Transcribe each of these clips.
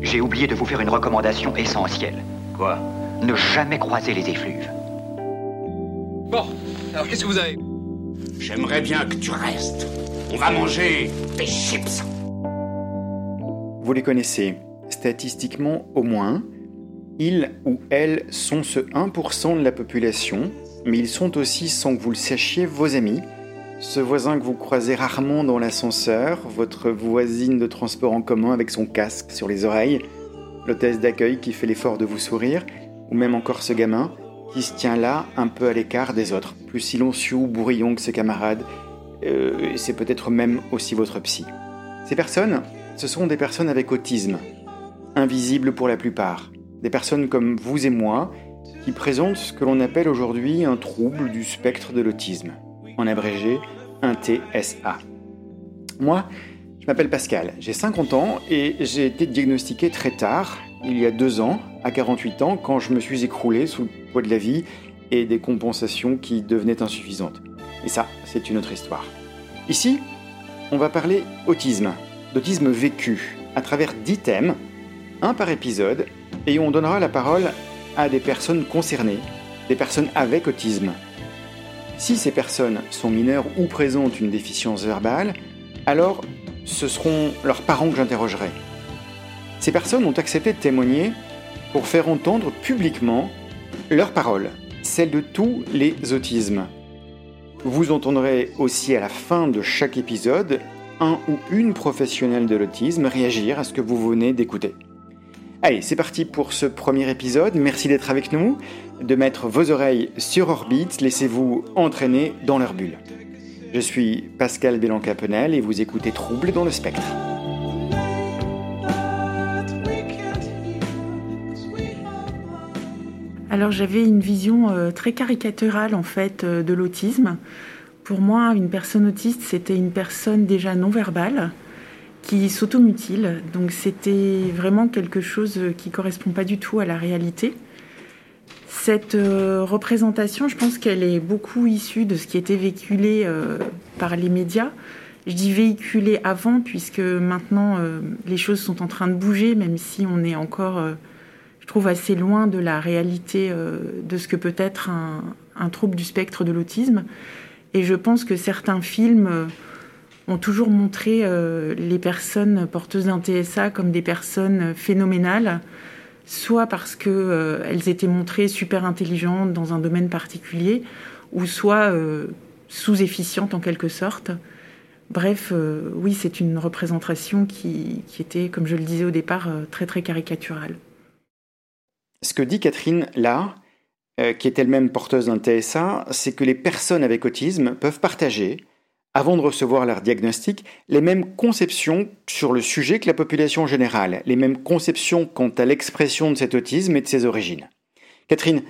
J'ai oublié de vous faire une recommandation essentielle. Quoi? Ne jamais croiser les effluves. Bon, alors qu'est-ce que vous avez? J'aimerais bien que tu restes. On va manger des chips. Vous les connaissez. Statistiquement, au moins, ils ou elles sont ce 1% de la population, mais ils sont aussi, sans que vous le sachiez, vos amis. Ce voisin que vous croisez rarement dans l'ascenseur, votre voisine de transport en commun avec son casque sur les oreilles, l'hôtesse d'accueil qui fait l'effort de vous sourire, ou même encore ce gamin qui se tient là un peu à l'écart des autres, plus silencieux ou que ses camarades. Euh, c'est peut-être même aussi votre psy. Ces personnes, ce sont des personnes avec autisme, invisibles pour la plupart, des personnes comme vous et moi, qui présentent ce que l'on appelle aujourd'hui un trouble du spectre de l'autisme, en abrégé un TSA. Moi, je m'appelle Pascal, j'ai 50 ans et j'ai été diagnostiqué très tard, il y a deux ans, à 48 ans, quand je me suis écroulé sous le poids de la vie et des compensations qui devenaient insuffisantes. Et ça, c'est une autre histoire. Ici, on va parler autisme, d'autisme vécu, à travers 10 thèmes, un par épisode, et on donnera la parole à des personnes concernées, des personnes avec autisme. Si ces personnes sont mineures ou présentent une déficience verbale, alors ce seront leurs parents que j'interrogerai. Ces personnes ont accepté de témoigner pour faire entendre publiquement leurs paroles, celles de tous les autismes. Vous entendrez aussi à la fin de chaque épisode un ou une professionnelle de l'autisme réagir à ce que vous venez d'écouter. Allez, c'est parti pour ce premier épisode. Merci d'être avec nous, de mettre vos oreilles sur orbite. Laissez-vous entraîner dans leur bulle. Je suis Pascal Bélan-Capenel et vous écoutez Trouble dans le spectre. Alors j'avais une vision euh, très caricaturale en fait euh, de l'autisme. Pour moi, une personne autiste, c'était une personne déjà non verbale qui s'automutile. Donc c'était vraiment quelque chose qui correspond pas du tout à la réalité. Cette euh, représentation, je pense qu'elle est beaucoup issue de ce qui était véhiculé euh, par les médias. Je dis véhiculé avant puisque maintenant euh, les choses sont en train de bouger, même si on est encore, je trouve, assez loin de la réalité de ce que peut être un, un trouble du spectre de l'autisme. Et je pense que certains films ont toujours montré euh, les personnes porteuses d'un TSA comme des personnes phénoménales, soit parce qu'elles euh, étaient montrées super intelligentes dans un domaine particulier, ou soit euh, sous-efficientes en quelque sorte. Bref, oui, c'est une représentation qui, qui, était, comme je le disais au départ, très très caricaturale. Ce que dit Catherine là, qui est elle-même porteuse d'un TSA, c'est que les personnes avec autisme peuvent partager, avant de recevoir leur diagnostic, les mêmes conceptions sur le sujet que la population générale, les mêmes conceptions quant à l'expression de cet autisme et de ses origines. Catherine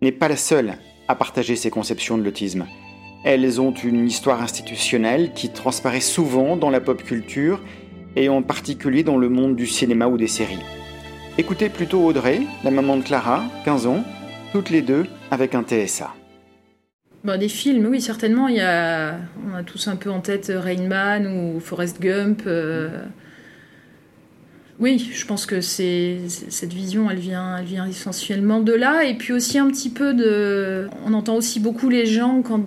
n'est pas la seule à partager ces conceptions de l'autisme. Elles ont une histoire institutionnelle qui transparaît souvent dans la pop culture et en particulier dans le monde du cinéma ou des séries. Écoutez plutôt Audrey, la maman de Clara, 15 ans, toutes les deux avec un TSA. Bah, des films, oui, certainement. Il y a, on a tous un peu en tête Rain Man ou Forrest Gump. Euh. Oui, je pense que c'est cette vision, elle vient, elle vient essentiellement de là. Et puis aussi un petit peu de. On entend aussi beaucoup les gens quand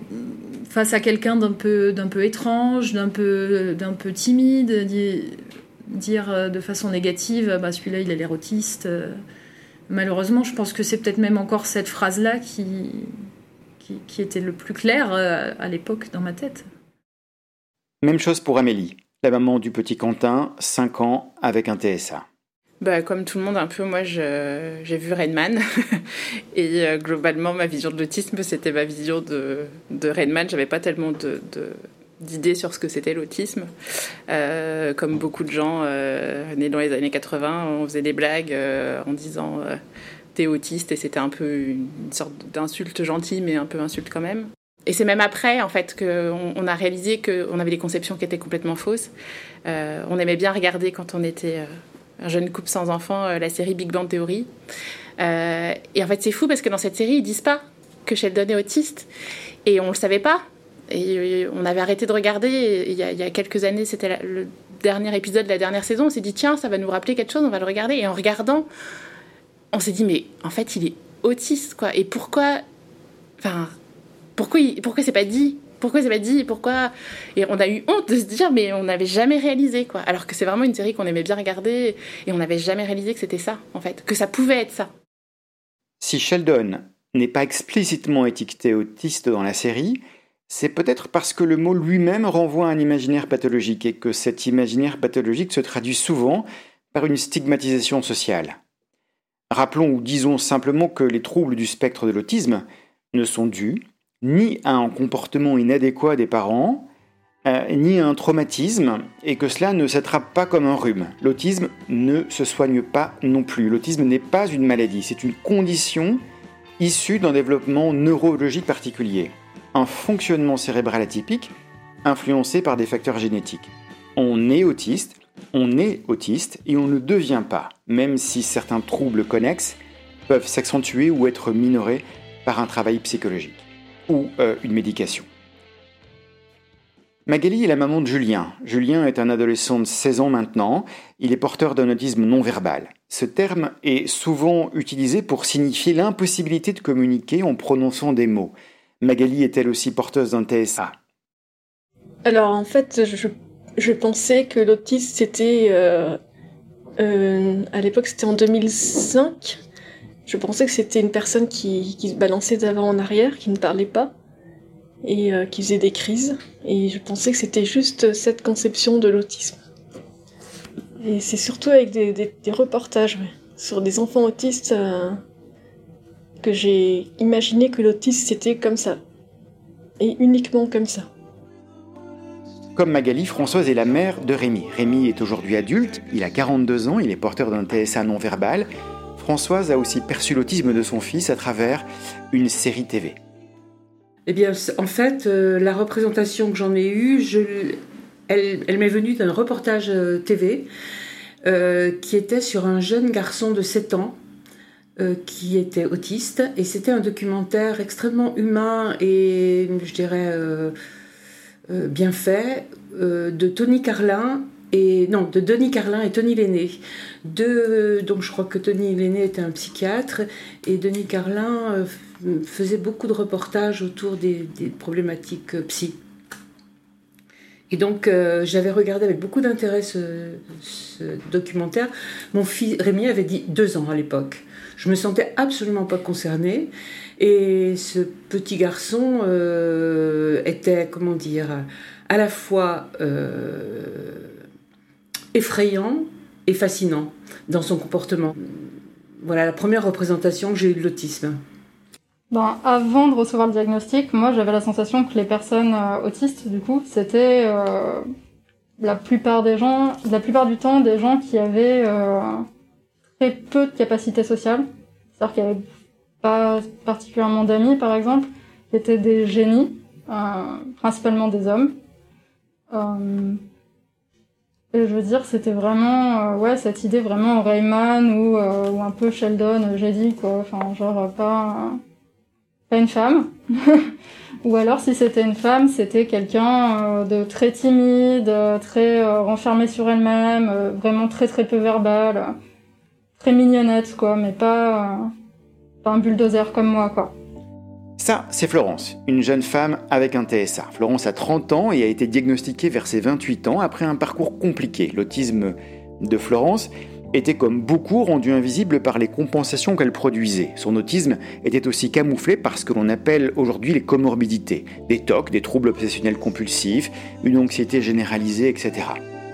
face à quelqu'un d'un peu, d'un peu étrange, d'un peu, d'un peu timide, dire de façon négative, bah celui-là il est l'érotiste. Malheureusement, je pense que c'est peut-être même encore cette phrase-là qui, qui, était le plus clair euh, à l'époque dans ma tête. Même chose pour Amélie, la maman du petit Quentin, 5 ans, avec un TSA. Bah, comme tout le monde, un peu, moi, j'ai vu Rainman. et euh, globalement, ma vision de l'autisme, c'était ma vision de, de Rainman. J'avais pas tellement de, d'idées sur ce que c'était l'autisme. Euh, comme beaucoup de gens nés dans les années 80, on faisait des blagues en disant autiste et c'était un peu une sorte d'insulte gentille mais un peu insulte quand même. Et c'est même après en fait qu'on on a réalisé qu'on avait des conceptions qui étaient complètement fausses. Euh, on aimait bien regarder quand on était euh, un jeune couple sans enfant euh, la série Big Bang Theory. et en fait c'est fou parce que dans cette série ils disent pas que Sheldon est autiste et on le savait pas. Et on avait arrêté de regarder. Il y y a quelques années, c'était le dernier épisode de la dernière saison, on s'est dit tiens, ça va nous rappeler quelque chose, on va le regarder. Et en regardant, on s'est dit mais en fait, il est autiste quoi. Et pourquoi, enfin, pourquoi, pourquoi c'est pas dit? Pourquoi c'est pas dit? Pourquoi? Et on a eu honte de se dire, mais on n'avait jamais réalisé, quoi. Alors que c'est vraiment une série qu'on aimait bien regarder et on n'avait jamais réalisé que c'était ça, en fait, que ça pouvait être ça. Si Sheldon n'est pas explicitement étiqueté autiste dans la série, c'est peut-être parce que le mot lui-même renvoie à un imaginaire pathologique et que cet imaginaire pathologique se traduit souvent par une stigmatisation sociale. Rappelons ou disons simplement que les troubles du spectre de l'autisme ne sont dus ni à un comportement inadéquat des parents, euh, ni à un traumatisme, et que cela ne s'attrape pas comme un rhume. L'autisme ne se soigne pas non plus. L'autisme n'est pas une maladie, c'est une condition issue d'un développement neurologique particulier, un fonctionnement cérébral atypique influencé par des facteurs génétiques. On est autiste, on est autiste et on ne devient pas, même si certains troubles connexes peuvent s'accentuer ou être minorés par un travail psychologique ou euh, une médication. Magali est la maman de Julien. Julien est un adolescent de 16 ans maintenant. Il est porteur d'un autisme non verbal. Ce terme est souvent utilisé pour signifier l'impossibilité de communiquer en prononçant des mots. Magali est elle aussi porteuse d'un TSA. Alors en fait, je, pensais que l'autisme c'était... Euh, euh, à l'époque c'était en 2005 je pensais que c'était une personne qui, se balançait d'avant en arrière, qui ne parlait pas et euh, qui faisait des crises. Et je pensais que c'était juste cette conception de l'autisme. Et c'est surtout avec des, reportages sur des enfants autistes euh, que j'ai imaginé que l'autisme c'était comme ça. Et uniquement comme ça. Comme Magali, Françoise est la mère de Rémi. Rémi est aujourd'hui adulte, il a 42 ans, il est porteur d'un TSA non verbal Françoise a aussi perçu l'autisme de son fils à travers une série TV. Eh bien, en fait, euh, la représentation que j'en ai eue, elle, m'est venue d'un reportage euh, TV euh, qui était sur un jeune garçon de 7 ans qui était autiste. Et c'était un documentaire extrêmement humain et, je dirais, bien fait de Tony Carlin et non, de Denis Carlin et Tony Lenné. Donc je crois que Tony Lenné était un psychiatre et Denis Carlin euh, faisait beaucoup de reportages autour des, problématiques euh, psy. Et donc euh, j'avais regardé avec beaucoup d'intérêt ce, documentaire. Mon fils Rémi avait dit deux ans à l'époque. Je me sentais absolument pas concernée. Et ce petit garçon était, comment dire, à la fois effrayant et fascinant dans son comportement. Voilà la première représentation que j'ai eue de l'autisme. Ben, avant de recevoir le diagnostic, moi j'avais la sensation que les personnes euh, autistes, du coup, c'était euh, la plupart des gens, la plupart du temps, des gens qui avaient euh, très peu de capacité sociale. C'est-à-dire qu'il n'y avait pas particulièrement d'amis, par exemple, étaient des génies, principalement des hommes. Et je veux dire, c'était vraiment, euh, ouais, cette idée vraiment Rayman ou, euh, ou un peu Sheldon, euh, j'ai quoi. Enfin, genre, pas, pas une femme. ou alors, si c'était une femme, c'était quelqu'un de très timide, très renfermé sur elle-même, vraiment très très peu verbal, très mignonnette, quoi, mais pas, pas un bulldozer comme moi, quoi. Ça, c'est Florence, une jeune femme avec un TSA. Florence a 30 ans et a été diagnostiquée vers ses 28 ans après un parcours compliqué. L'autisme de Florence était comme beaucoup rendu invisible par les compensations qu'elle produisait. Son autisme était aussi camouflé par ce que l'on appelle aujourd'hui les comorbidités, des TOC, des troubles obsessionnels compulsifs, une anxiété généralisée, etc.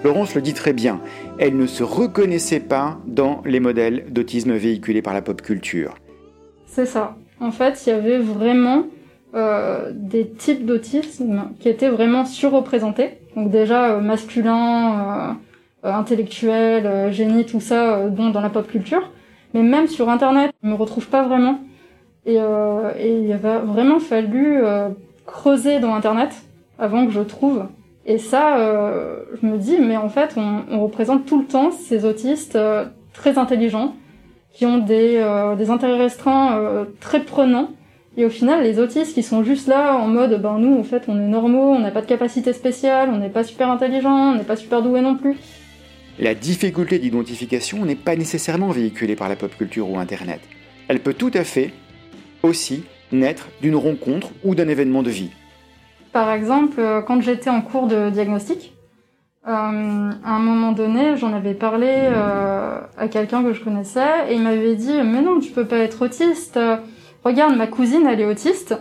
Florence le dit très bien, elle ne se reconnaissait pas dans les modèles d'autisme véhiculés par la pop culture. C'est ça en fait, il y avait vraiment euh, des types d'autisme qui étaient vraiment surreprésentés. Donc déjà euh, masculin, euh, intellectuel, génie, tout ça, bon, dans la pop culture. Mais même sur Internet, je me retrouve pas vraiment. Et, il a vraiment fallu creuser dans Internet avant que je trouve. Et ça, je me dis, mais en fait, on, on représente tout le temps ces autistes très intelligents, qui ont des, euh, des intérêts restreints euh, très prenants Et au final, les autistes qui sont juste là en mode, ben nous, en fait, on est normaux, on n'a pas de capacité spéciale, on n'est pas super intelligent, on n'est pas super doué non plus. La difficulté d'identification n'est pas nécessairement véhiculée par la pop culture ou Internet. Elle peut tout à fait aussi naître d'une rencontre ou d'un événement de vie. Par exemple, euh, quand j'étais en cours de diagnostic, euh, à un moment donné, j'en avais parlé euh, à quelqu'un que je connaissais et il m'avait dit mais non, tu peux pas être autiste. Regarde, ma cousine, elle est autiste.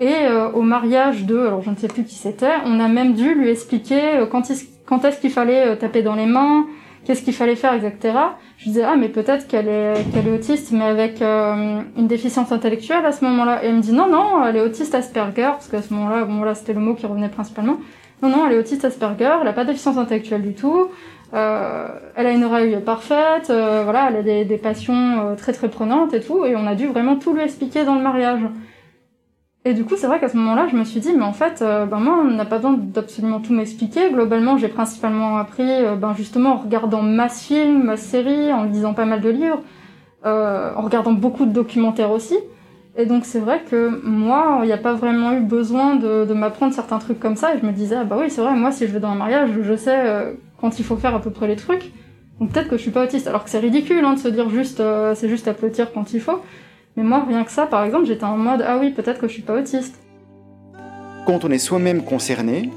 Et au mariage de, alors je ne sais plus qui c'était, on a même dû lui expliquer quand, quand est-ce qu'il fallait taper dans les mains, qu'est-ce qu'il fallait faire, etc. Je disais ah mais peut-être qu'elle est qu'elle est autiste mais avec une déficience intellectuelle à ce moment-là. Et elle me dit non non, elle est autiste Asperger parce qu'à ce moment-là bon là c'était le mot qui revenait principalement. Non, non, elle est autiste Asperger, elle n'a pas de déficience intellectuelle du tout. Euh, elle a une oreille parfaite, euh, voilà, elle a des, des passions euh, très très prenantes et tout, et on a dû vraiment tout lui expliquer dans le mariage. Et du coup, c'est vrai qu'à ce moment-là, je me suis dit, mais en fait, euh, ben moi, on n'a pas besoin d'absolument tout m'expliquer. Globalement, j'ai principalement appris, euh, ben justement, en regardant masse films, masse séries, en lisant pas mal de livres, en regardant beaucoup de documentaires aussi. Et donc c'est vrai que moi, il n'y a pas vraiment eu besoin de, m'apprendre certains trucs comme ça. Et je me disais, ah bah oui, c'est vrai, moi si je vais dans un mariage, je sais euh, quand il faut faire à peu près les trucs. Donc peut-être que je suis pas autiste. Alors que c'est ridicule hein, de se dire juste, euh, c'est juste applaudir quand il faut. Mais moi, rien que ça, par exemple, j'étais en mode, ah oui, peut-être que je suis pas autiste. Quand on est soi-même concerné,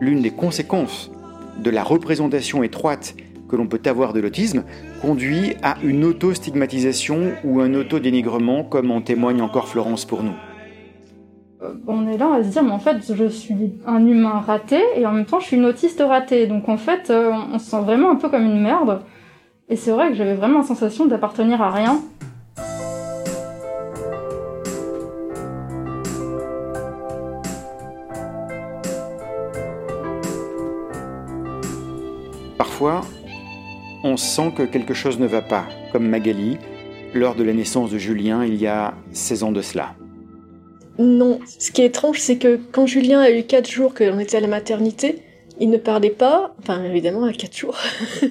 l'une des conséquences de la représentation étroite que l'on peut avoir de l'autisme conduit à une auto-stigmatisation ou un auto-dénigrement, comme en témoigne encore Florence pour nous. Euh, on est là à se dire, mais en fait, je suis un humain raté et en même temps, je suis une autiste ratée. Donc en fait, euh, on se sent vraiment un peu comme une merde. Et c'est vrai que j'avais vraiment la sensation d'appartenir à rien. Parfois, on sent que quelque chose ne va pas, comme Magali, lors de la naissance de Julien il y a 16 ans de cela. Non, ce qui est étrange, c'est que quand Julien a eu 4 jours que l'on était à la maternité, il ne parlait pas, enfin évidemment à 4 jours.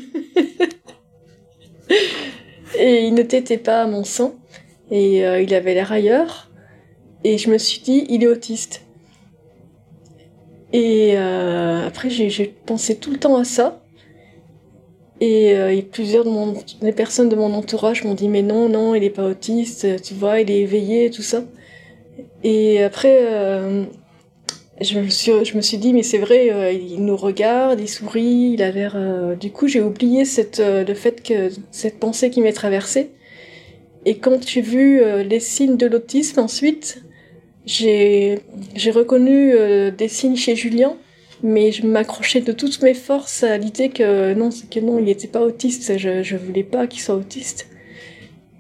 et il ne t'était pas à mon sang, et euh, il avait l'air ailleurs, et je me suis dit, il est autiste. Et euh, après, j'ai pensé tout le temps à ça. Euh, et, plusieurs de mon, des personnes de mon entourage m'ont dit mais non, non, il est pas autiste, tu vois, il est éveillé, tout ça. Et après, euh, je, me suis, je me suis dit mais c'est vrai, euh, il nous regarde, il sourit, il a l'air. du coup, j'ai oublié cette, le fait que cette pensée qui m'est traversée. Et quand j'ai vu les signes de l'autisme ensuite, j'ai reconnu des signes chez Julien mais je m'accrochais de toutes mes forces à l'idée que non, que non, il n'était pas autiste. Je, je voulais pas qu'il soit autiste.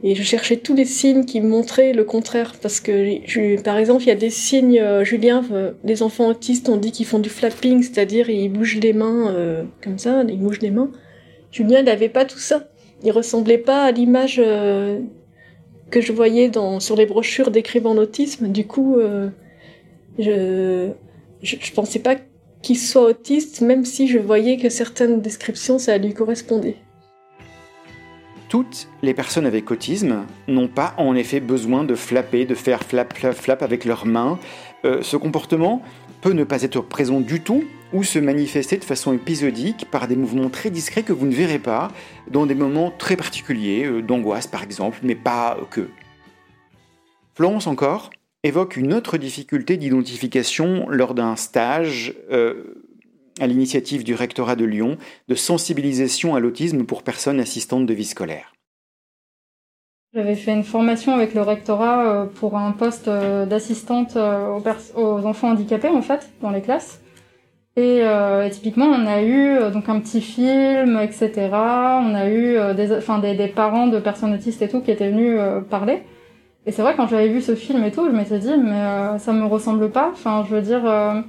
Et je cherchais tous les signes qui montraient le contraire. Parce que, par exemple, il y a des signes, euh, Julien, euh, les enfants autistes, on dit qu'ils font du flapping, c'est-à-dire ils bougent les mains euh, comme ça, ils bougent les mains. Julien, n'avait pas tout ça. Il ressemblait pas à l'image que je voyais dans, sur les brochures décrivant l'autisme. Du coup, je, je, je pensais pas qu'il soit autiste, même si je voyais que certaines descriptions, ça lui correspondait. Toutes les personnes avec autisme n'ont pas en effet besoin de flapper, de faire flap, flap, flap avec leurs mains. Euh, ce comportement peut ne pas être présent du tout ou se manifester de façon épisodique par des mouvements très discrets que vous ne verrez pas dans des moments très particuliers, euh, d'angoisse par exemple, mais pas que. Florence encore? Évoque une autre difficulté d'identification lors d'un stage euh, à l'initiative du rectorat de Lyon de sensibilisation à l'autisme pour personnes assistantes de vie scolaire. J'avais fait une formation avec le rectorat euh, pour un poste euh, d'assistante aux, enfants handicapés en fait dans les classes. Et, typiquement, on a eu donc un petit film, etc. On a eu des, enfin, des, des, parents de personnes autistes et tout qui étaient venus parler. Et c'est vrai, quand j'avais vu ce film et tout, je m'étais dit, mais euh, ça me ressemble pas. Enfin, je veux dire. Euh,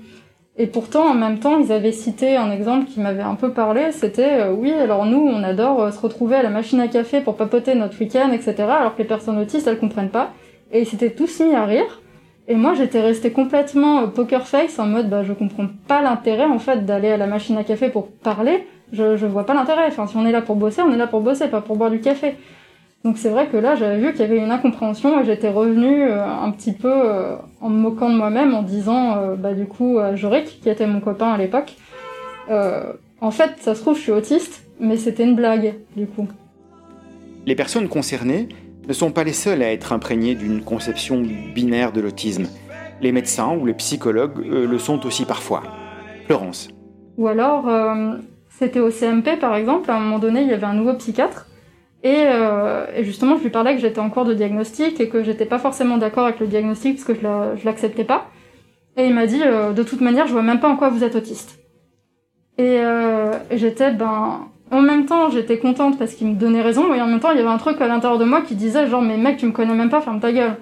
et pourtant, en même temps, ils avaient cité un exemple qui m'avait un peu parlé. C'était, euh, oui, alors nous, on adore se retrouver à la machine à café pour papoter notre week-end, etc. Alors que les personnes autistes, elles comprennent pas. Et ils s'étaient tous mis à rire. Et moi, j'étais restée complètement poker face en mode, bah, je comprends pas l'intérêt en fait d'aller à la machine à café pour parler. Je, je vois pas l'intérêt. Enfin, si on est là pour bosser, on est là pour bosser, pas pour boire du café. Donc c'est vrai que là, j'avais vu qu'il y avait une incompréhension et j'étais revenue un petit peu en me moquant de moi-même en disant, bah du coup, à Jorik, qui était mon copain à l'époque, en fait, ça se trouve, je suis autiste, mais c'était une blague, du coup. Les personnes concernées ne sont pas les seules à être imprégnées d'une conception binaire de l'autisme. Les médecins ou les psychologues euh, le sont aussi parfois. Florence. Ou alors, euh, c'était au CMP par exemple, à un moment donné, il y avait un nouveau psychiatre. Euh, et, justement, je lui parlais que j'étais en cours de diagnostic et que j'étais pas forcément d'accord avec le diagnostic parce que je l'acceptais pas. Et il m'a dit, de toute manière, je vois même pas en quoi vous êtes autiste. Et, et j'étais, ben, en même temps, j'étais contente parce qu'il me donnait raison, et en même temps, il y avait un truc à l'intérieur de moi qui disait genre, mais mec, tu me connais même pas, ferme ta gueule.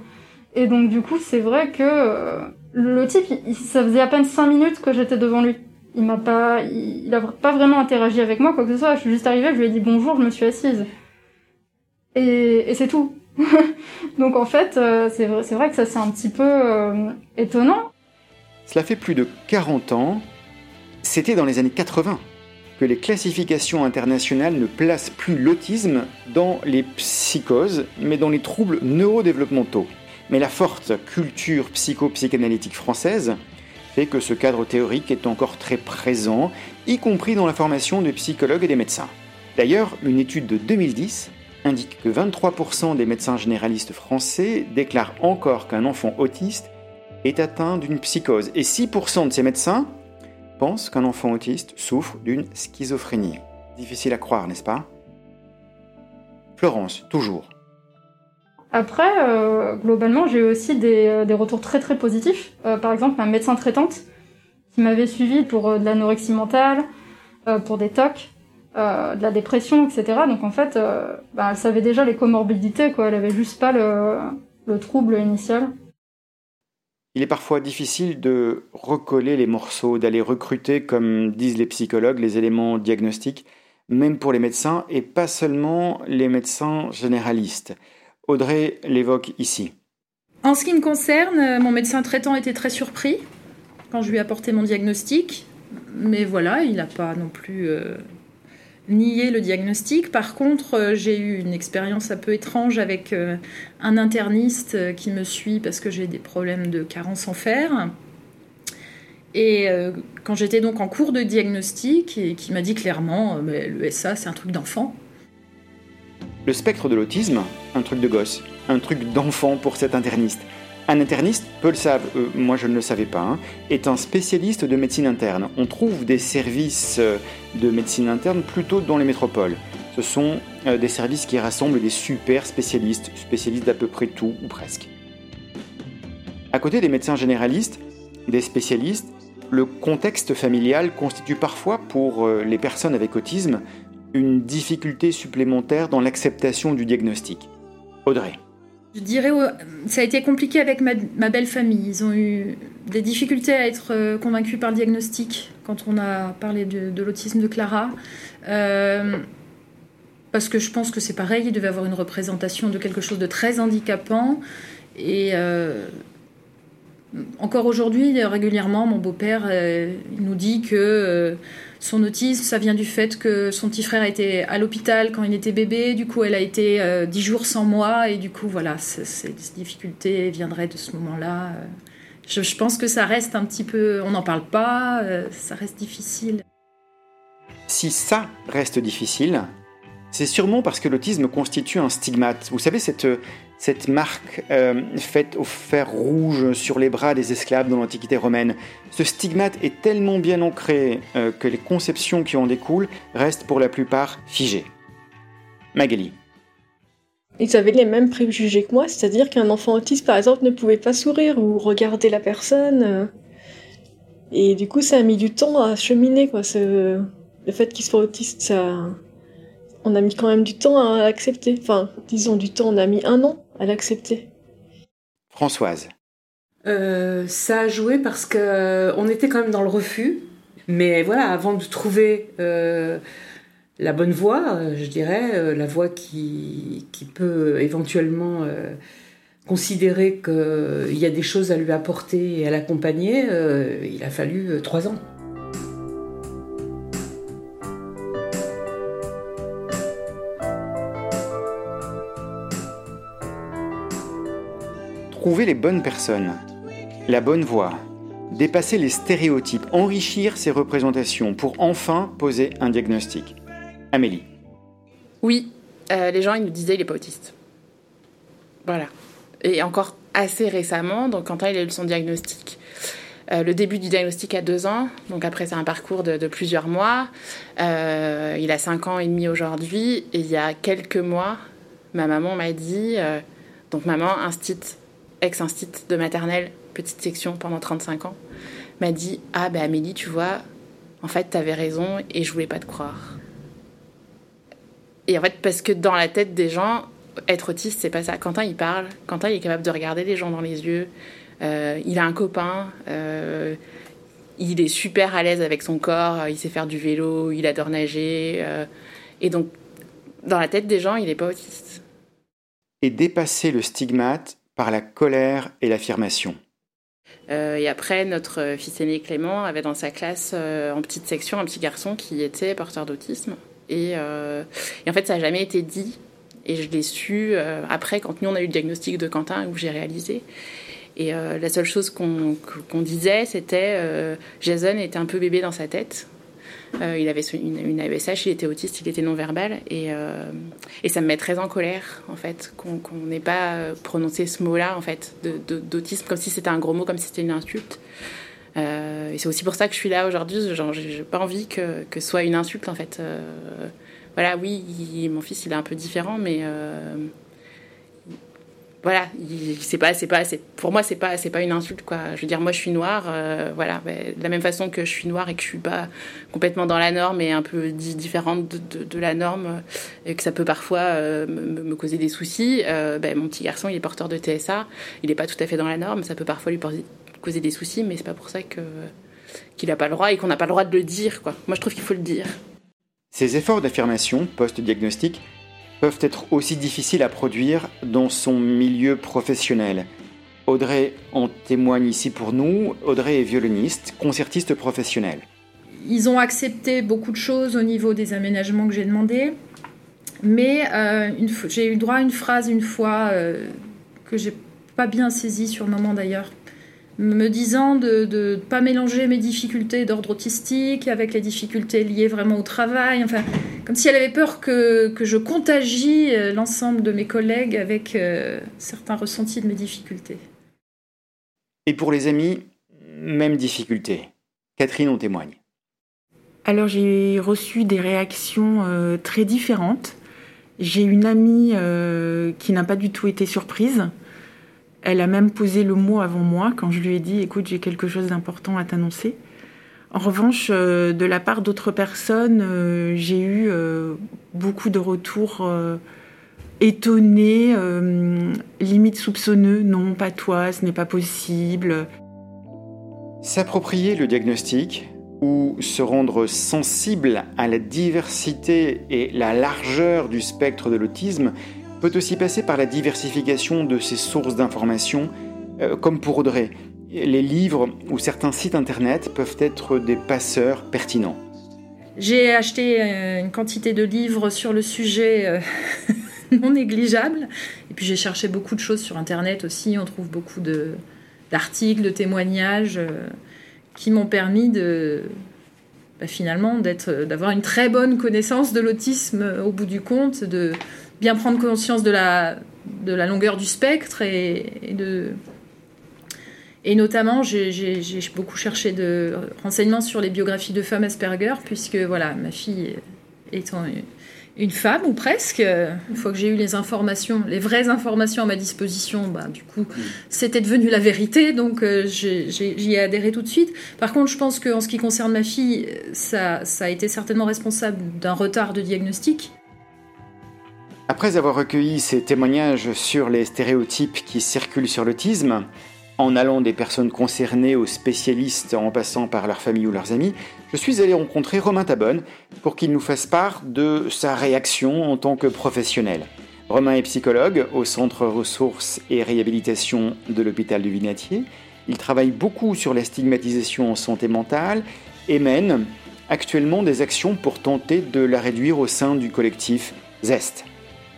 Et donc, du coup, c'est vrai que euh, le type, ça faisait à peine 5 minutes que j'étais devant lui. Il m'a pas, il, a pas vraiment interagi avec moi, quoi que ce soit. Je suis juste arrivée, je lui ai dit bonjour, je me suis assise. Et, c'est tout. donc, en fait, euh, c'est vrai, vrai que ça, c'est un petit peu euh, étonnant. Cela fait plus de 40 ans. C'était dans les années 80 que les classifications internationales ne placent plus l'autisme dans les psychoses, mais dans les troubles neurodéveloppementaux. Mais la forte culture psycho-psychanalytique française fait que ce cadre théorique est encore très présent, y compris dans la formation des psychologues et des médecins. D'ailleurs, une étude de 2010 indique que 23% des médecins généralistes français déclarent encore qu'un enfant autiste est atteint d'une psychose, et 6% de ces médecins pense qu'un enfant autiste souffre d'une schizophrénie. Difficile à croire, n'est-ce pas? Florence, toujours. Après, euh, globalement, j'ai eu aussi des, euh, retours très très positifs. Euh, par exemple, un médecin traitante qui m'avait suivi pour de l'anorexie mentale, pour des TOC, de la dépression, etc. Donc en fait, bah, elle savait déjà les comorbidités, quoi. Elle avait juste pas le, le trouble initial. Il est parfois difficile de recoller les morceaux, d'aller recruter, comme disent les psychologues, les éléments diagnostiques, même pour les médecins, et pas seulement les médecins généralistes. Audrey l'évoque ici. En ce qui me concerne, mon médecin traitant était très surpris quand je lui ai apporté mon diagnostic, mais voilà, il n'a pas non plus euh, nier le diagnostic. Par contre, euh, j'ai eu une expérience un peu étrange avec euh, un interniste euh, qui me suit parce que j'ai des problèmes de carence en fer. Et quand j'étais donc en cours de diagnostic, et qui m'a dit clairement, le SA c'est un truc d'enfant. Le spectre de l'autisme, un truc de gosse, un truc d'enfant pour cet interniste. Un interniste, peu le savent, euh, moi je ne le savais pas, hein, est un spécialiste de médecine interne. On trouve des services euh, de médecine interne plutôt dans les métropoles. Ce sont euh, des services qui rassemblent des super spécialistes, spécialistes d'à peu près tout ou presque. À côté des médecins généralistes, des spécialistes, le contexte familial constitue parfois pour les personnes avec autisme une difficulté supplémentaire dans l'acceptation du diagnostic. Audrey. Je dirais, ça a été compliqué avec ma, belle famille. Ils ont eu des difficultés à être euh, convaincus par le diagnostic quand on a parlé de, l'autisme de Clara. Euh, parce que je pense que c'est pareil, il devait avoir une représentation de quelque chose de très handicapant. Et euh, encore aujourd'hui, régulièrement, mon beau-père nous dit que son autisme, ça vient du fait que son petit frère a été à l'hôpital quand il était bébé, du coup elle a été euh, dix jours sans moi, et du coup voilà, ces difficultés viendraient de ce moment-là. Euh. Je, pense que ça reste un petit peu, on n'en parle pas, euh, ça reste difficile. Si ça reste difficile, c'est sûrement parce que l'autisme constitue un stigmate. Vous savez, cette, cette marque euh, faite au fer rouge sur les bras des esclaves dans l'Antiquité romaine. Ce stigmate est tellement bien ancré euh, que les conceptions qui en découlent restent pour la plupart figées. Magali. Ils avaient les mêmes préjugés que moi, c'est-à-dire qu'un enfant autiste, par exemple, ne pouvait pas sourire ou regarder la personne. Et du coup, ça a mis du temps à cheminer, quoi. Le fait qu'il soit autiste, ça, on a mis quand même du temps à l'accepter. Enfin, disons du temps, on a mis un an à l'accepter. Françoise. Euh, ça a joué parce que euh, on était quand même dans le refus. Mais voilà, avant de trouver euh, la bonne voie, je dirais, la voie qui, qui peut éventuellement considérer qu'il y a des choses à lui apporter et à l'accompagner, il a fallu trois ans. Trouver les bonnes personnes, la bonne voie, dépasser les stéréotypes, enrichir ses représentations pour enfin poser un diagnostic. Amélie. Oui, euh, les gens ils nous disaient il est pas autiste. Voilà. Et encore assez récemment, donc quand il a eu son diagnostic, euh, le début du diagnostic à deux ans, donc après c'est un parcours de, plusieurs mois. Euh, il a cinq ans et demi aujourd'hui, et il y a quelques mois, ma maman m'a dit, donc maman, instit, ex-instit de maternelle, petite section pendant 35 ans, m'a dit Ah, ben Amélie, tu vois, en fait, t'avais raison et je voulais pas te croire. Et en fait, parce que dans la tête des gens, être autiste, c'est pas ça. Quentin, il parle. Quentin, il est capable de regarder les gens dans les yeux. Euh, il a un copain. Euh, il est super à l'aise avec son corps. Il sait faire du vélo. Il adore nager. Euh, et donc, dans la tête des gens, il n'est pas autiste. Et dépasser le stigmate par la colère et l'affirmation. et après, notre fils aîné Clément avait dans sa classe, en petite section, un petit garçon qui était porteur d'autisme. Euh, et, en fait, ça n'a jamais été dit. Et je l'ai su euh, après, quand nous, on a eu le diagnostic de Quentin, où j'ai réalisé. Et euh, la seule chose qu'on disait, c'était Jason était un peu bébé dans sa tête. Il avait une, une, AESH, il était autiste, il était non-verbal. Et, et, ça me met très en colère, en fait, qu'on n'ait pas prononcé ce mot-là, en fait, d'autisme, comme si c'était un gros mot, comme si c'était une insulte. Euh, et c'est aussi pour ça que je suis là aujourd'hui. Genre, j'ai pas envie que, que ce soit une insulte en fait. Euh, voilà, oui, mon fils il est un peu différent, mais euh, voilà, c'est pas, c'est pas, pour moi c'est pas, c'est pas une insulte quoi. Je veux dire, moi je suis noire, voilà, ben, de la même façon que je suis noire et que je suis pas complètement dans la norme et un peu différente de, la norme et que ça peut parfois me, me, causer des soucis. Ben, mon petit garçon il est porteur de TSA, il est pas tout à fait dans la norme, ça peut parfois lui causer des soucis, mais c'est pas pour ça que qu'il n'a pas le droit et qu'on n'a pas le droit de le dire. Quoi. Moi, je trouve qu'il faut le dire. Ces efforts d'affirmation post-diagnostic peuvent être aussi difficiles à produire dans son milieu professionnel. Audrey en témoigne ici pour nous. Audrey est violoniste, concertiste professionnelle. Ils ont accepté beaucoup de choses au niveau des aménagements que j'ai demandé, mais euh, j'ai eu droit à une phrase une fois euh, que j'ai pas bien saisie sur le moment d'ailleurs, me disant de ne pas mélanger mes difficultés d'ordre autistique avec les difficultés liées vraiment au travail, comme si elle avait peur que, que je contagie euh, l'ensemble de mes collègues avec euh, certains ressentis de mes difficultés. Et pour les amis, même difficulté. Catherine en témoigne. Alors j'ai reçu des réactions euh, très différentes. J'ai une amie qui n'a pas du tout été surprise elle a même posé le mot avant moi quand je lui ai dit écoute, j'ai quelque chose d'important à t'annoncer. En revanche, euh, de la part d'autres personnes, euh, j'ai eu euh, beaucoup de retours étonnés, limite soupçonneux. Non, pas toi, ce n'est pas possible. S'approprier le diagnostic ou se rendre sensible à la diversité et la largeur du spectre de l'autisme peut aussi passer par la diversification de ses sources d'informations, comme pour Audrey. Les livres ou certains sites internet peuvent être des passeurs pertinents. J'ai acheté euh, une quantité de livres sur le sujet euh, non négligeable. Et puis j'ai cherché beaucoup de choses sur internet aussi. On trouve beaucoup d'articles, de, témoignages qui m'ont permis de, bah, finalement d'avoir une très bonne connaissance de l'autisme au bout du compte, de, bien prendre conscience de la, de la longueur du spectre et, de. Et notamment, j'ai beaucoup cherché de renseignements sur les biographies de femmes Asperger, puisque voilà, ma fille étant une femme ou presque, une fois que j'ai eu les informations, les vraies informations à ma disposition, bah, du coup, c'était devenu la vérité, donc euh, j'y ai adhéré tout de suite. Par contre, je pense qu'en ce qui concerne ma fille, ça, ça a été certainement responsable d'un retard de diagnostic. Après avoir recueilli ces témoignages sur les stéréotypes qui circulent sur l'autisme, en allant des personnes concernées aux spécialistes en passant par leur famille ou leurs amis, je suis allé rencontrer Romain Tabonne pour qu'il nous fasse part de sa réaction en tant que professionnel. Romain est psychologue au Centre Ressources et Réhabilitation de l'hôpital de Vinatier. Il travaille beaucoup sur la stigmatisation en santé mentale et mène actuellement des actions pour tenter de la réduire au sein du collectif ZEST.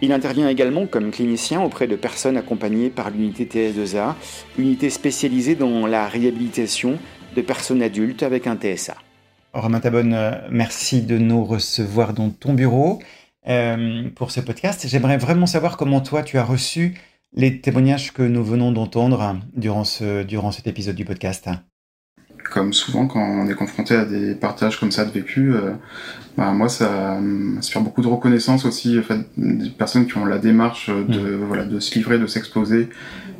Il intervient également comme clinicien auprès de personnes accompagnées par l'unité TS2A, unité spécialisée dans la réhabilitation de personnes adultes avec un TSA. Romain Tabonne, euh, merci de nous recevoir dans ton bureau euh, pour ce podcast. J'aimerais vraiment savoir comment toi tu as reçu les témoignages que nous venons d'entendre durant, ce, durant cet épisode du podcast comme souvent quand on est confronté à des partages comme ça de vécu, euh, bah, moi ça fait beaucoup de reconnaissance aussi, en fait, des personnes qui ont la démarche de mmh. voilà de se livrer, de s'exposer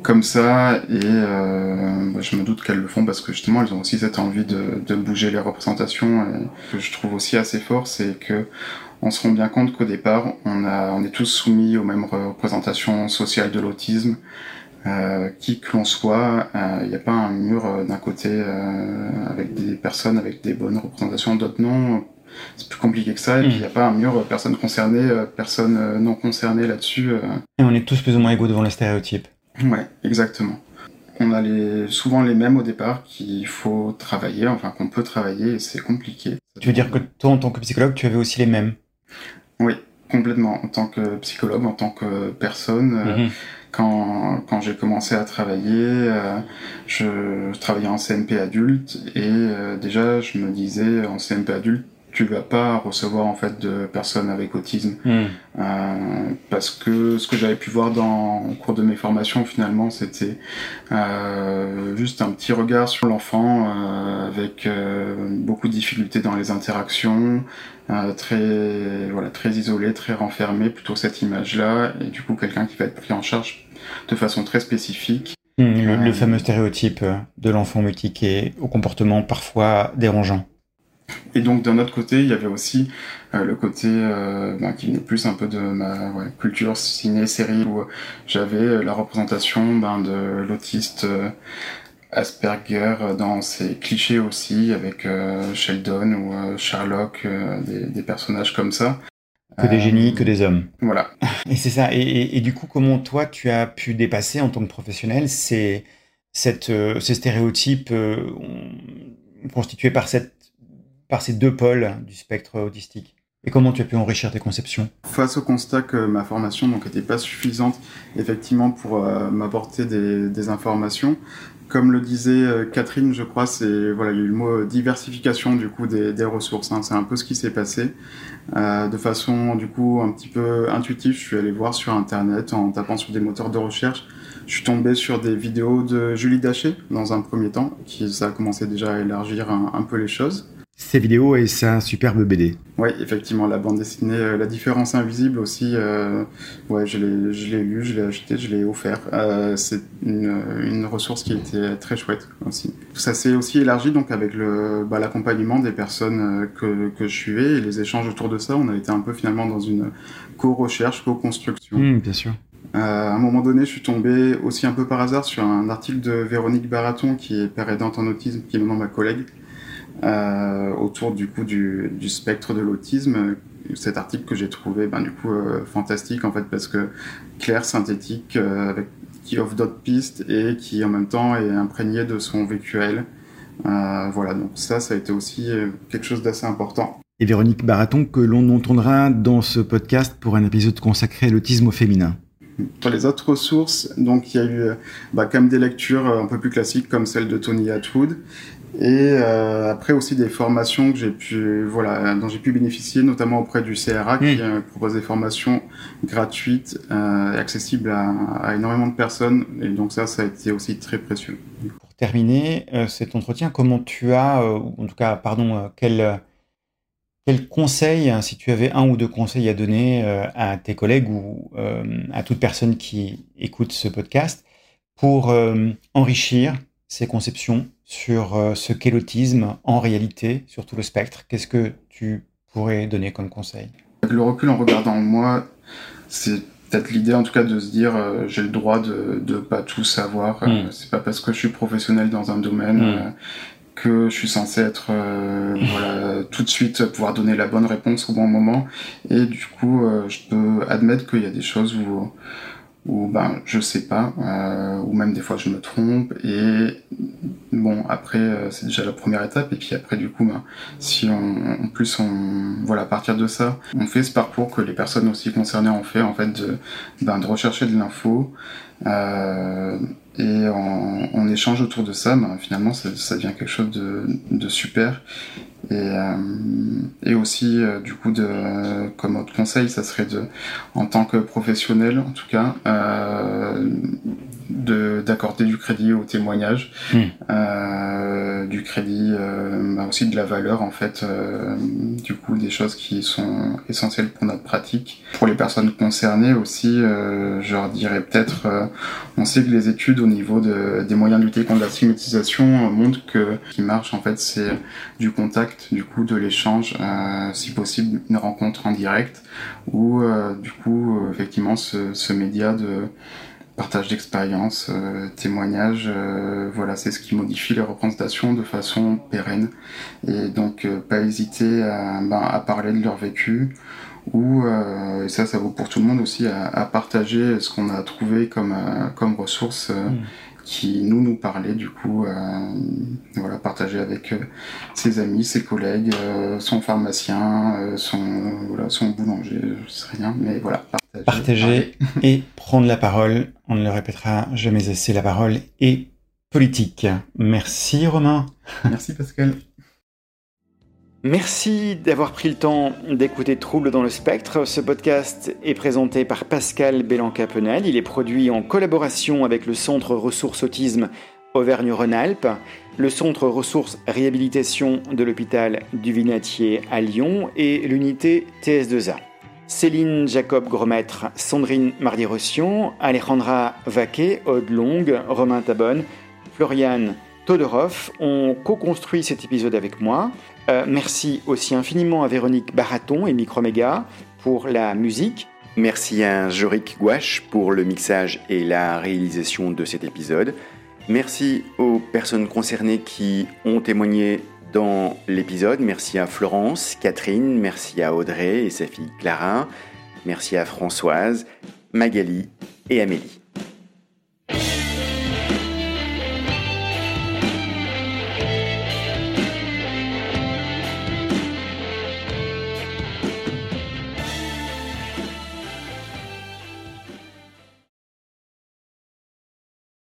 comme ça, et euh, bah, je me doute qu'elles le font parce que justement elles ont aussi cette envie de, de bouger les représentations. Et ce que je trouve aussi assez fort, c'est que on se rend bien compte qu'au départ, on, a, on est tous soumis aux mêmes représentations sociales de l'autisme. Euh, qui que l'on soit, il euh, n'y a pas un mur euh, d'un côté avec des personnes avec des bonnes représentations, d'autres non. C'est plus compliqué que ça. Et puis il n'y a pas un mur personnes concernées, personnes non concernées là-dessus. Et on est tous plus ou moins égaux devant les stéréotypes. Ouais, exactement. On a les, souvent les mêmes au départ qu'il faut travailler, enfin qu'on peut travailler et c'est compliqué. Tu veux dire que toi, en tant que psychologue, tu avais aussi les mêmes? Oui, complètement. En tant que psychologue, en tant que personne, mhm quand, quand j'ai commencé à travailler, euh, je, travaillais en CMP adulte et euh, déjà je me disais en CMP adulte tu vas pas recevoir en fait de personnes avec autisme hmm. euh, parce que ce que j'avais pu voir dans au cours de mes formations finalement c'était euh, juste un petit regard sur l'enfant euh, avec beaucoup de difficultés dans les interactions très voilà très isolé très renfermé plutôt cette image là et du coup quelqu'un qui va être pris en charge de façon très spécifique. Hmm, le, euh, fameux stéréotype de l'enfant mutique et au comportement parfois dérangeant. Et donc d'un autre côté, il y avait aussi euh, le côté euh, ben, qui venait plus un peu de ma culture ciné-série où j'avais la représentation ben, de l'autiste Asperger dans ses clichés aussi avec Sheldon ou Sherlock, des, des, personnages comme ça. Que des génies, que des hommes. Voilà. Et c'est ça. Et, du coup, comment toi, tu as pu dépasser en tant que professionnel ces, cette, euh, ces stéréotypes euh, constitués par, cette, par ces deux pôles du spectre autistique et comment tu as pu enrichir tes conceptions? Face au constat que ma formation n'était pas suffisante effectivement pour euh, m'apporter des, informations, comme le disait euh, Catherine, je crois, c'est voilà, il y a eu le mot euh, diversification du coup des, ressources. Hein. C'est un peu ce qui s'est passé. De façon du coup un petit peu intuitive, je suis allé voir sur internet en tapant sur des moteurs de recherche. Je suis tombé sur des vidéos de Julie Daché dans un premier temps, qui a commencé déjà à élargir un peu les choses ces vidéos et sa superbe BD. Oui, effectivement, la bande dessinée, euh, La différence invisible aussi, euh, ouais, je l'ai lu, je l'ai acheté, je l'ai offert. Euh, c'est une, une, ressource qui était très chouette aussi. Ça s'est aussi élargi donc avec le bah, l'accompagnement des personnes euh, que, que je suivais et les échanges autour de ça. On a été un peu finalement dans une co-recherche, co-construction. Mmh, bien sûr. Euh, à un moment donné, je suis tombé aussi un peu par hasard sur un article de Véronique Baraton, qui est père aidante en autisme, qui est maintenant ma collègue, autour du coup du, du spectre de l'autisme. Cet article que j'ai trouvé ben, du coup euh, fantastique en fait parce que clair, synthétique, euh, avec, qui offre d'autres pistes et qui en même temps est imprégné de son vécu à elle. voilà, donc ça, ça a été aussi quelque chose d'assez important. Et Véronique Baraton, que l'on entendra dans ce podcast pour un épisode consacré à l'autisme au féminin. Pour les autres ressources, donc il y a eu bah, comme des lectures un peu plus classiques comme celle de Tony Atwood, et euh, après aussi des formations que j'ai pu, voilà, dont j'ai pu bénéficier, notamment auprès du CRA, qui euh, propose des formations gratuites euh, et accessibles à, à, énormément de personnes. Et donc ça, ça a été aussi très précieux. Pour terminer cet entretien, comment tu as, en tout cas, pardon, quel, quel conseil, hein, si tu avais un ou deux conseils à donner à tes collègues ou à toute personne qui écoute ce podcast pour enrichir ses conceptions sur euh, ce qu'est l'autisme en réalité, sur tout le spectre. Qu'est-ce que tu pourrais donner comme conseil? Le recul en regardant moi, c'est peut-être l'idée en tout cas de se dire euh, j'ai le droit de ne pas tout savoir. Euh, hmm. c'est pas parce que je suis professionnel dans un domaine hmm. que je suis censé être voilà tout de suite pouvoir donner la bonne réponse au bon moment. Et du coup, je peux admettre qu'il y a des choses où ou ben je sais pas, euh, ou même des fois je me trompe. Et bon, après euh, c'est déjà la première étape. Et puis après du coup, ben, si on, en plus on, voilà, à partir de ça, on fait ce parcours que les personnes aussi concernées ont fait, en fait, de, ben, de rechercher de l'info. Euh, et en, échange autour de ça, ben, finalement, ça, devient quelque chose de, super. Et, euh, aussi, euh, du coup, de, comme autre conseil, ça serait de, en tant que professionnel, en tout cas, d'accorder du crédit au témoignage, hmm. euh, du crédit, euh, bah aussi de la valeur en fait, euh, du coup des choses qui sont essentielles pour notre pratique. Pour les personnes concernées aussi, euh, je leur dirais peut-être, euh, on sait que les études au niveau de, des moyens de lutter contre la stigmatisation montrent que ce qui marche en fait c'est du contact, du coup de l'échange, si possible une rencontre en direct, ou du coup effectivement ce, ce média de partage d'expérience, euh, témoignages, euh, voilà, c'est ce qui modifie les représentations de façon pérenne. Et donc, euh, pas hésiter à, ben, à, parler de leur vécu, ou, et ça, ça vaut pour tout le monde aussi, à, à partager ce qu'on a trouvé comme, comme ressources. Mm qui nous nous parlait du coup, euh, voilà, partager avec euh, ses amis, ses collègues, euh, son pharmacien, son, voilà, son boulanger, je sais rien, mais voilà, partager. Partager et prendre la parole, on ne le répétera jamais assez, la parole est politique. Merci Romain. Merci Pascal. Merci d'avoir pris le temps d'écouter Trouble dans le spectre. Ce podcast est présenté par Pascal Bélanca-Penel. Il est produit en collaboration avec le Centre Ressources Autisme Auvergne-Rhône-Alpes, le Centre Ressources Réhabilitation de l'hôpital du Vinatier à Lyon et l'unité TS2A. Céline Jacob Gromètre, Sandrine Mardi-Rossian, Alejandra Vaquet, Aude Long, Romain Tabonne, Floriane Todorov ont co-construit cet épisode avec moi. Euh, merci aussi infiniment à Véronique Baraton et Microméga pour la musique. Merci à Jorik Gouache pour le mixage et la réalisation de cet épisode. Merci aux personnes concernées qui ont témoigné dans l'épisode. Merci à Florence, Catherine, merci à Audrey et sa fille Clara. Merci à Françoise, Magali et Amélie.